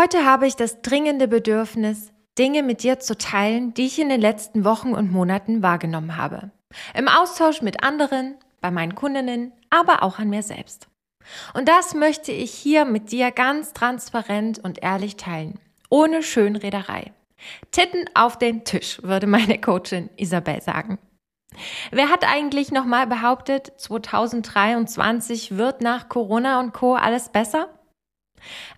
Heute habe ich das dringende Bedürfnis, Dinge mit dir zu teilen, die ich in den letzten Wochen und Monaten wahrgenommen habe. Im Austausch mit anderen, bei meinen Kundinnen, aber auch an mir selbst. Und das möchte ich hier mit dir ganz transparent und ehrlich teilen, ohne Schönrederei. Titten auf den Tisch, würde meine Coachin Isabel sagen. Wer hat eigentlich nochmal behauptet, 2023 wird nach Corona und Co alles besser?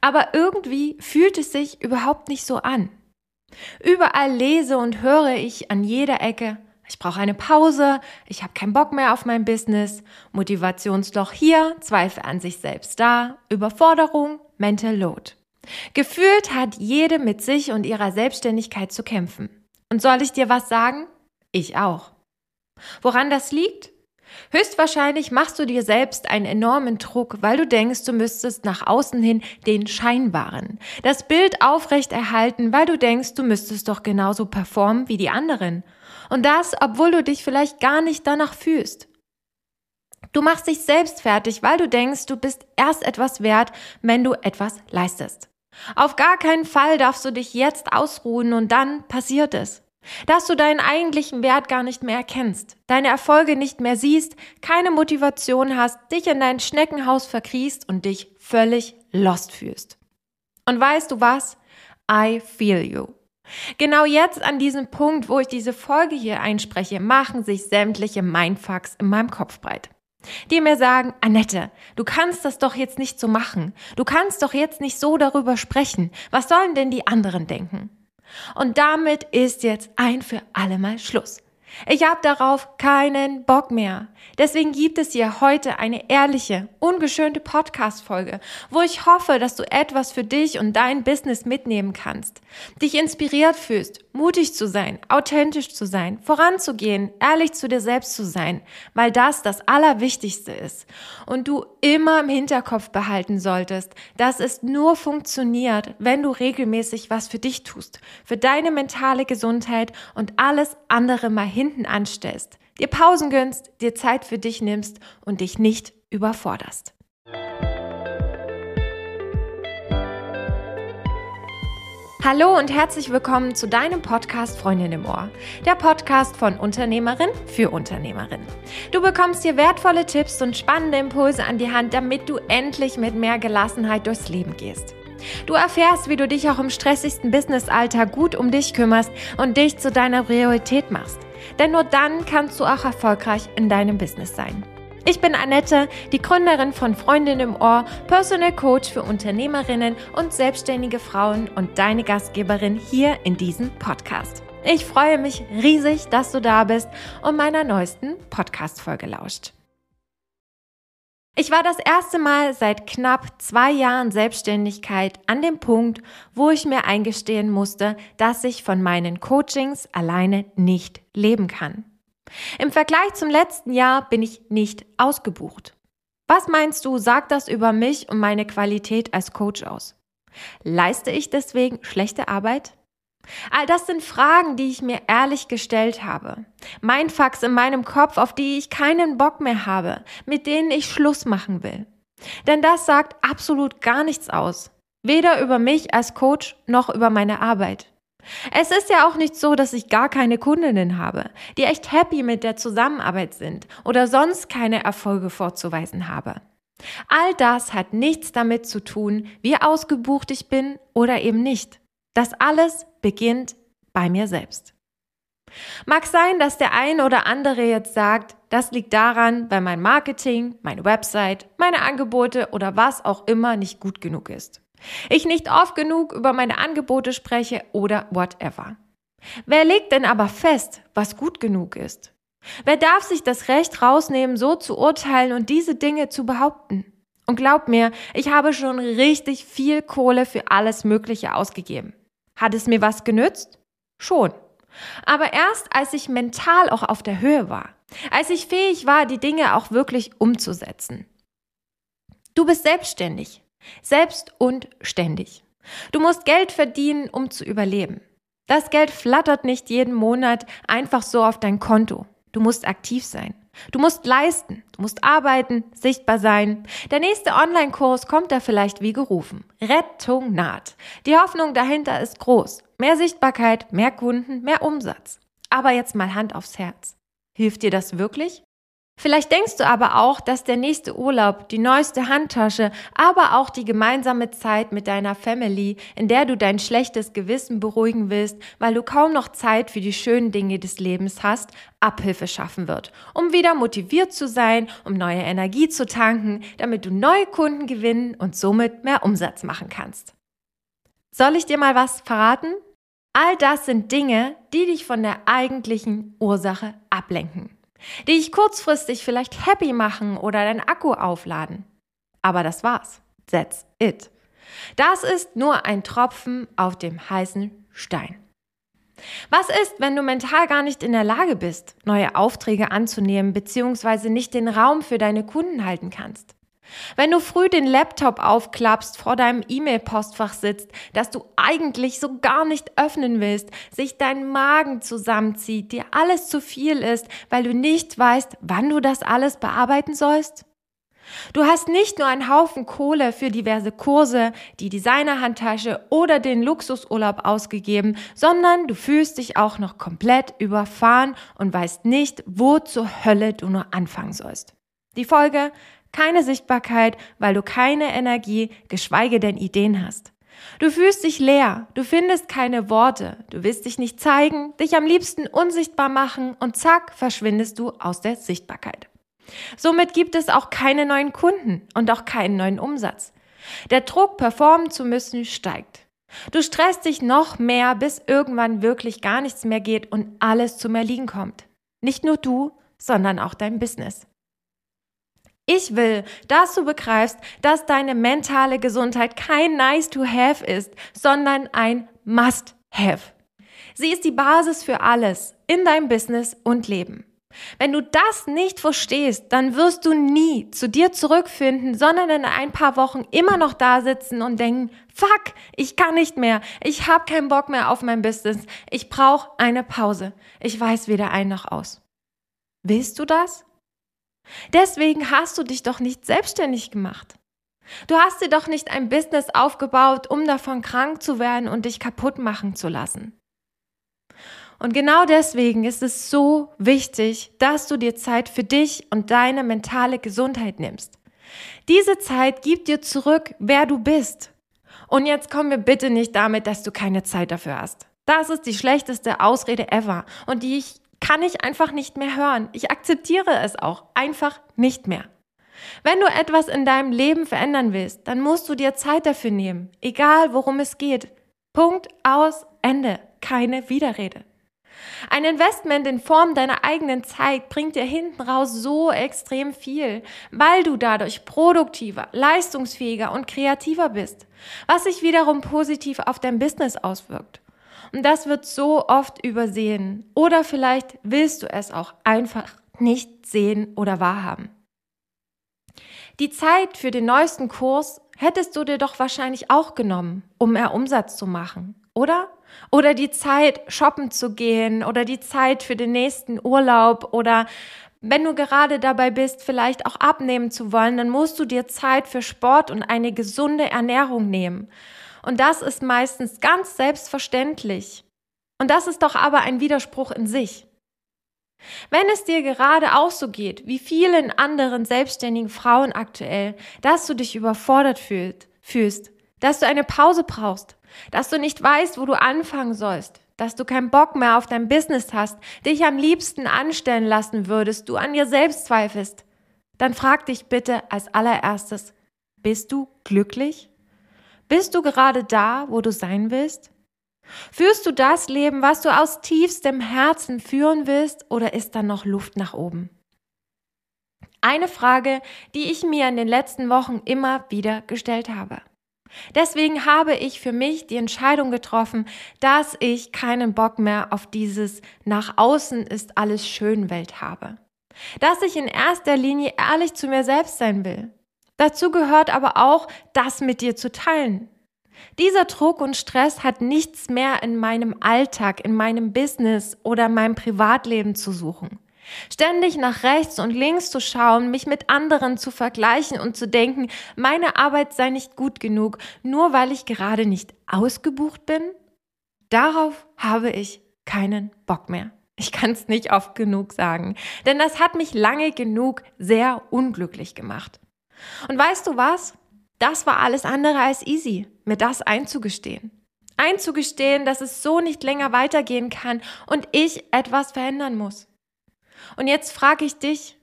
Aber irgendwie fühlt es sich überhaupt nicht so an. Überall lese und höre ich an jeder Ecke, ich brauche eine Pause, ich habe keinen Bock mehr auf mein Business, Motivationsloch hier, Zweifel an sich selbst da, Überforderung, Mental Load. Gefühlt hat jede mit sich und ihrer Selbstständigkeit zu kämpfen. Und soll ich dir was sagen? Ich auch. Woran das liegt? Höchstwahrscheinlich machst du dir selbst einen enormen Druck, weil du denkst, du müsstest nach außen hin den scheinbaren, das Bild aufrechterhalten, weil du denkst, du müsstest doch genauso performen wie die anderen. Und das, obwohl du dich vielleicht gar nicht danach fühlst. Du machst dich selbst fertig, weil du denkst, du bist erst etwas wert, wenn du etwas leistest. Auf gar keinen Fall darfst du dich jetzt ausruhen und dann passiert es. Dass du deinen eigentlichen Wert gar nicht mehr erkennst, deine Erfolge nicht mehr siehst, keine Motivation hast, dich in dein Schneckenhaus verkriechst und dich völlig lost fühlst. Und weißt du was? I feel you. Genau jetzt an diesem Punkt, wo ich diese Folge hier einspreche, machen sich sämtliche Mindfucks in meinem Kopf breit. Die mir sagen, Annette, du kannst das doch jetzt nicht so machen. Du kannst doch jetzt nicht so darüber sprechen. Was sollen denn die anderen denken? Und damit ist jetzt ein für alle Mal Schluss. Ich habe darauf keinen Bock mehr. Deswegen gibt es hier heute eine ehrliche, ungeschönte Podcast-Folge, wo ich hoffe, dass du etwas für dich und dein Business mitnehmen kannst. Dich inspiriert fühlst, mutig zu sein, authentisch zu sein, voranzugehen, ehrlich zu dir selbst zu sein, weil das das Allerwichtigste ist. Und du immer im Hinterkopf behalten solltest, dass es nur funktioniert, wenn du regelmäßig was für dich tust, für deine mentale Gesundheit und alles andere mal hinten anstellst, dir Pausen gönnst, dir Zeit für dich nimmst und dich nicht überforderst. Hallo und herzlich willkommen zu deinem Podcast Freundin im Ohr, der Podcast von Unternehmerin für Unternehmerin. Du bekommst hier wertvolle Tipps und spannende Impulse an die Hand, damit du endlich mit mehr Gelassenheit durchs Leben gehst. Du erfährst, wie du dich auch im stressigsten Businessalltag gut um dich kümmerst und dich zu deiner Priorität machst. Denn nur dann kannst du auch erfolgreich in deinem Business sein. Ich bin Annette, die Gründerin von Freundin im Ohr, Personal Coach für Unternehmerinnen und selbstständige Frauen und deine Gastgeberin hier in diesem Podcast. Ich freue mich riesig, dass du da bist und meiner neuesten Podcast-Folge lauscht. Ich war das erste Mal seit knapp zwei Jahren Selbstständigkeit an dem Punkt, wo ich mir eingestehen musste, dass ich von meinen Coachings alleine nicht leben kann. Im Vergleich zum letzten Jahr bin ich nicht ausgebucht. Was meinst du, sagt das über mich und meine Qualität als Coach aus? Leiste ich deswegen schlechte Arbeit? All das sind Fragen, die ich mir ehrlich gestellt habe. Mein Fax in meinem Kopf, auf die ich keinen Bock mehr habe, mit denen ich Schluss machen will. Denn das sagt absolut gar nichts aus. Weder über mich als Coach noch über meine Arbeit. Es ist ja auch nicht so, dass ich gar keine Kundinnen habe, die echt happy mit der Zusammenarbeit sind oder sonst keine Erfolge vorzuweisen habe. All das hat nichts damit zu tun, wie ausgebucht ich bin oder eben nicht. Das alles beginnt bei mir selbst. Mag sein, dass der ein oder andere jetzt sagt, das liegt daran, weil mein Marketing, meine Website, meine Angebote oder was auch immer nicht gut genug ist. Ich nicht oft genug über meine Angebote spreche oder whatever. Wer legt denn aber fest, was gut genug ist? Wer darf sich das Recht rausnehmen, so zu urteilen und diese Dinge zu behaupten? Und glaub mir, ich habe schon richtig viel Kohle für alles Mögliche ausgegeben. Hat es mir was genützt? Schon. Aber erst als ich mental auch auf der Höhe war, als ich fähig war, die Dinge auch wirklich umzusetzen. Du bist selbstständig. Selbst und ständig. Du musst Geld verdienen, um zu überleben. Das Geld flattert nicht jeden Monat einfach so auf dein Konto. Du musst aktiv sein. Du musst leisten, du musst arbeiten, sichtbar sein. Der nächste Online-Kurs kommt da vielleicht wie gerufen. Rettung naht. Die Hoffnung dahinter ist groß. Mehr Sichtbarkeit, mehr Kunden, mehr Umsatz. Aber jetzt mal Hand aufs Herz. Hilft dir das wirklich? Vielleicht denkst du aber auch, dass der nächste Urlaub, die neueste Handtasche, aber auch die gemeinsame Zeit mit deiner Family, in der du dein schlechtes Gewissen beruhigen willst, weil du kaum noch Zeit für die schönen Dinge des Lebens hast, Abhilfe schaffen wird, um wieder motiviert zu sein, um neue Energie zu tanken, damit du neue Kunden gewinnen und somit mehr Umsatz machen kannst. Soll ich dir mal was verraten? All das sind Dinge, die dich von der eigentlichen Ursache ablenken die dich kurzfristig vielleicht happy machen oder dein Akku aufladen. Aber das war's. That's it. Das ist nur ein Tropfen auf dem heißen Stein. Was ist, wenn du mental gar nicht in der Lage bist, neue Aufträge anzunehmen bzw. nicht den Raum für deine Kunden halten kannst? Wenn du früh den Laptop aufklappst, vor deinem E-Mail-Postfach sitzt, das du eigentlich so gar nicht öffnen willst, sich dein Magen zusammenzieht, dir alles zu viel ist, weil du nicht weißt, wann du das alles bearbeiten sollst? Du hast nicht nur einen Haufen Kohle für diverse Kurse, die Designerhandtasche oder den Luxusurlaub ausgegeben, sondern du fühlst dich auch noch komplett überfahren und weißt nicht, wo zur Hölle du nur anfangen sollst. Die Folge? Keine Sichtbarkeit, weil du keine Energie, geschweige denn Ideen hast. Du fühlst dich leer, du findest keine Worte, du willst dich nicht zeigen, dich am liebsten unsichtbar machen und zack, verschwindest du aus der Sichtbarkeit. Somit gibt es auch keine neuen Kunden und auch keinen neuen Umsatz. Der Druck, performen zu müssen, steigt. Du stresst dich noch mehr, bis irgendwann wirklich gar nichts mehr geht und alles zum Erliegen kommt. Nicht nur du, sondern auch dein Business. Ich will, dass du begreifst, dass deine mentale Gesundheit kein Nice to Have ist, sondern ein Must Have. Sie ist die Basis für alles in deinem Business und Leben. Wenn du das nicht verstehst, dann wirst du nie zu dir zurückfinden, sondern in ein paar Wochen immer noch da sitzen und denken, fuck, ich kann nicht mehr, ich habe keinen Bock mehr auf mein Business, ich brauche eine Pause, ich weiß weder ein noch aus. Willst du das? Deswegen hast du dich doch nicht selbstständig gemacht. Du hast dir doch nicht ein Business aufgebaut, um davon krank zu werden und dich kaputt machen zu lassen. Und genau deswegen ist es so wichtig, dass du dir Zeit für dich und deine mentale Gesundheit nimmst. Diese Zeit gibt dir zurück, wer du bist. Und jetzt kommen wir bitte nicht damit, dass du keine Zeit dafür hast. Das ist die schlechteste Ausrede ever und die ich kann ich einfach nicht mehr hören. Ich akzeptiere es auch einfach nicht mehr. Wenn du etwas in deinem Leben verändern willst, dann musst du dir Zeit dafür nehmen, egal worum es geht. Punkt aus Ende, keine Widerrede. Ein Investment in Form deiner eigenen Zeit bringt dir hinten raus so extrem viel, weil du dadurch produktiver, leistungsfähiger und kreativer bist, was sich wiederum positiv auf dein Business auswirkt. Und das wird so oft übersehen. Oder vielleicht willst du es auch einfach nicht sehen oder wahrhaben. Die Zeit für den neuesten Kurs hättest du dir doch wahrscheinlich auch genommen, um mehr Umsatz zu machen, oder? Oder die Zeit, shoppen zu gehen, oder die Zeit für den nächsten Urlaub, oder wenn du gerade dabei bist, vielleicht auch abnehmen zu wollen, dann musst du dir Zeit für Sport und eine gesunde Ernährung nehmen. Und das ist meistens ganz selbstverständlich. Und das ist doch aber ein Widerspruch in sich. Wenn es dir gerade auch so geht, wie vielen anderen selbstständigen Frauen aktuell, dass du dich überfordert fühlst, dass du eine Pause brauchst, dass du nicht weißt, wo du anfangen sollst, dass du keinen Bock mehr auf dein Business hast, dich am liebsten anstellen lassen würdest, du an dir selbst zweifelst, dann frag dich bitte als allererstes, bist du glücklich? Bist du gerade da, wo du sein willst? Führst du das Leben, was du aus tiefstem Herzen führen willst, oder ist da noch Luft nach oben? Eine Frage, die ich mir in den letzten Wochen immer wieder gestellt habe. Deswegen habe ich für mich die Entscheidung getroffen, dass ich keinen Bock mehr auf dieses nach außen ist alles schön Welt habe. Dass ich in erster Linie ehrlich zu mir selbst sein will. Dazu gehört aber auch, das mit dir zu teilen. Dieser Druck und Stress hat nichts mehr in meinem Alltag, in meinem Business oder meinem Privatleben zu suchen. Ständig nach rechts und links zu schauen, mich mit anderen zu vergleichen und zu denken, meine Arbeit sei nicht gut genug, nur weil ich gerade nicht ausgebucht bin? Darauf habe ich keinen Bock mehr. Ich kann es nicht oft genug sagen, denn das hat mich lange genug sehr unglücklich gemacht. Und weißt du was? Das war alles andere als easy, mir das einzugestehen. Einzugestehen, dass es so nicht länger weitergehen kann und ich etwas verändern muss. Und jetzt frage ich dich,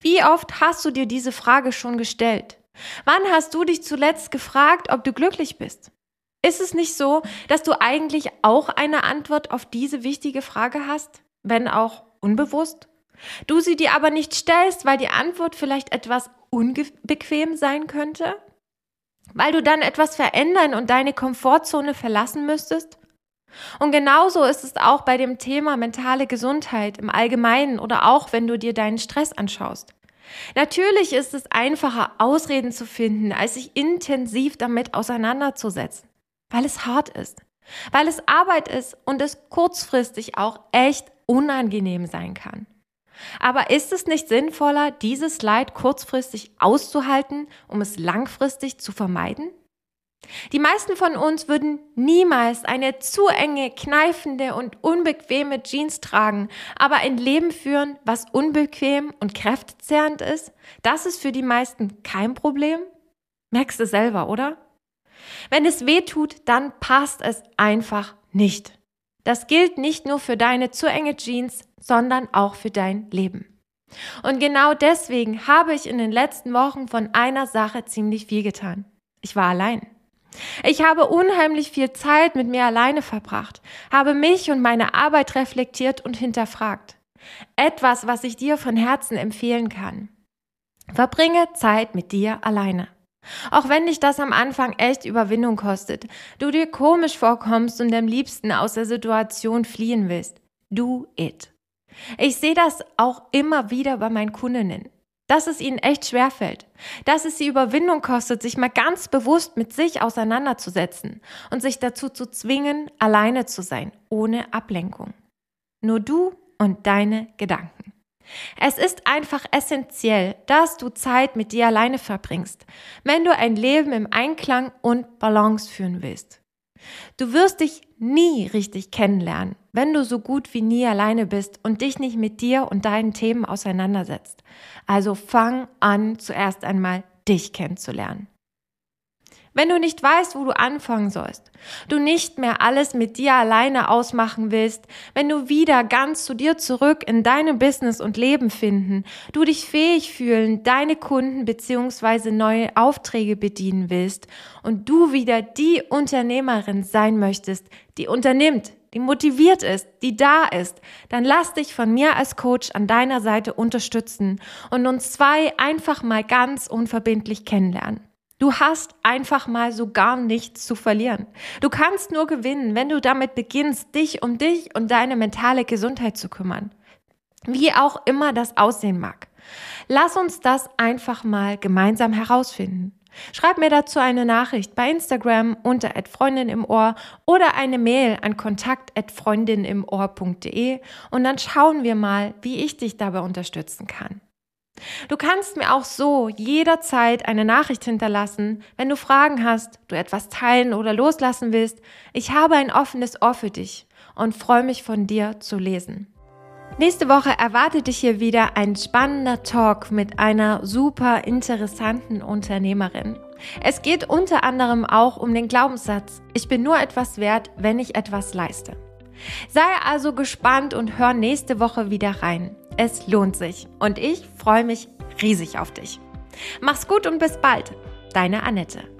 wie oft hast du dir diese Frage schon gestellt? Wann hast du dich zuletzt gefragt, ob du glücklich bist? Ist es nicht so, dass du eigentlich auch eine Antwort auf diese wichtige Frage hast, wenn auch unbewusst? Du sie dir aber nicht stellst, weil die Antwort vielleicht etwas unbequem sein könnte? Weil du dann etwas verändern und deine Komfortzone verlassen müsstest? Und genauso ist es auch bei dem Thema mentale Gesundheit im Allgemeinen oder auch wenn du dir deinen Stress anschaust. Natürlich ist es einfacher, Ausreden zu finden, als sich intensiv damit auseinanderzusetzen, weil es hart ist, weil es Arbeit ist und es kurzfristig auch echt unangenehm sein kann. Aber ist es nicht sinnvoller, dieses Leid kurzfristig auszuhalten, um es langfristig zu vermeiden? Die meisten von uns würden niemals eine zu enge, kneifende und unbequeme Jeans tragen, aber ein Leben führen, was unbequem und kräftezehrend ist, das ist für die meisten kein Problem. Merkst du selber, oder? Wenn es weh tut, dann passt es einfach nicht. Das gilt nicht nur für deine zu enge Jeans, sondern auch für dein Leben. Und genau deswegen habe ich in den letzten Wochen von einer Sache ziemlich viel getan. Ich war allein. Ich habe unheimlich viel Zeit mit mir alleine verbracht, habe mich und meine Arbeit reflektiert und hinterfragt. Etwas, was ich dir von Herzen empfehlen kann. Verbringe Zeit mit dir alleine. Auch wenn dich das am Anfang echt Überwindung kostet, du dir komisch vorkommst und am liebsten aus der Situation fliehen willst. Do it. Ich sehe das auch immer wieder bei meinen Kundinnen dass es ihnen echt schwerfällt, dass es sie Überwindung kostet, sich mal ganz bewusst mit sich auseinanderzusetzen und sich dazu zu zwingen, alleine zu sein, ohne Ablenkung. Nur du und deine Gedanken. Es ist einfach essentiell, dass du Zeit mit dir alleine verbringst, wenn du ein Leben im Einklang und Balance führen willst. Du wirst dich nie richtig kennenlernen, wenn du so gut wie nie alleine bist und dich nicht mit dir und deinen Themen auseinandersetzt. Also fang an, zuerst einmal dich kennenzulernen. Wenn du nicht weißt, wo du anfangen sollst, du nicht mehr alles mit dir alleine ausmachen willst, wenn du wieder ganz zu dir zurück in deinem Business und Leben finden, du dich fähig fühlen, deine Kunden beziehungsweise neue Aufträge bedienen willst und du wieder die Unternehmerin sein möchtest, die unternimmt, die motiviert ist, die da ist, dann lass dich von mir als Coach an deiner Seite unterstützen und uns zwei einfach mal ganz unverbindlich kennenlernen. Du hast einfach mal so gar nichts zu verlieren. Du kannst nur gewinnen, wenn du damit beginnst, dich um dich und deine mentale Gesundheit zu kümmern. Wie auch immer das aussehen mag. Lass uns das einfach mal gemeinsam herausfinden. Schreib mir dazu eine Nachricht bei Instagram unter Freundin im Ohr oder eine Mail an kontakt@freundinimohr.de und dann schauen wir mal, wie ich dich dabei unterstützen kann. Du kannst mir auch so jederzeit eine Nachricht hinterlassen, wenn du Fragen hast, du etwas teilen oder loslassen willst. Ich habe ein offenes Ohr für dich und freue mich von dir zu lesen. Nächste Woche erwartet dich hier wieder ein spannender Talk mit einer super interessanten Unternehmerin. Es geht unter anderem auch um den Glaubenssatz, ich bin nur etwas wert, wenn ich etwas leiste. Sei also gespannt und hör nächste Woche wieder rein. Es lohnt sich und ich freue mich riesig auf dich. Mach's gut und bis bald. Deine Annette.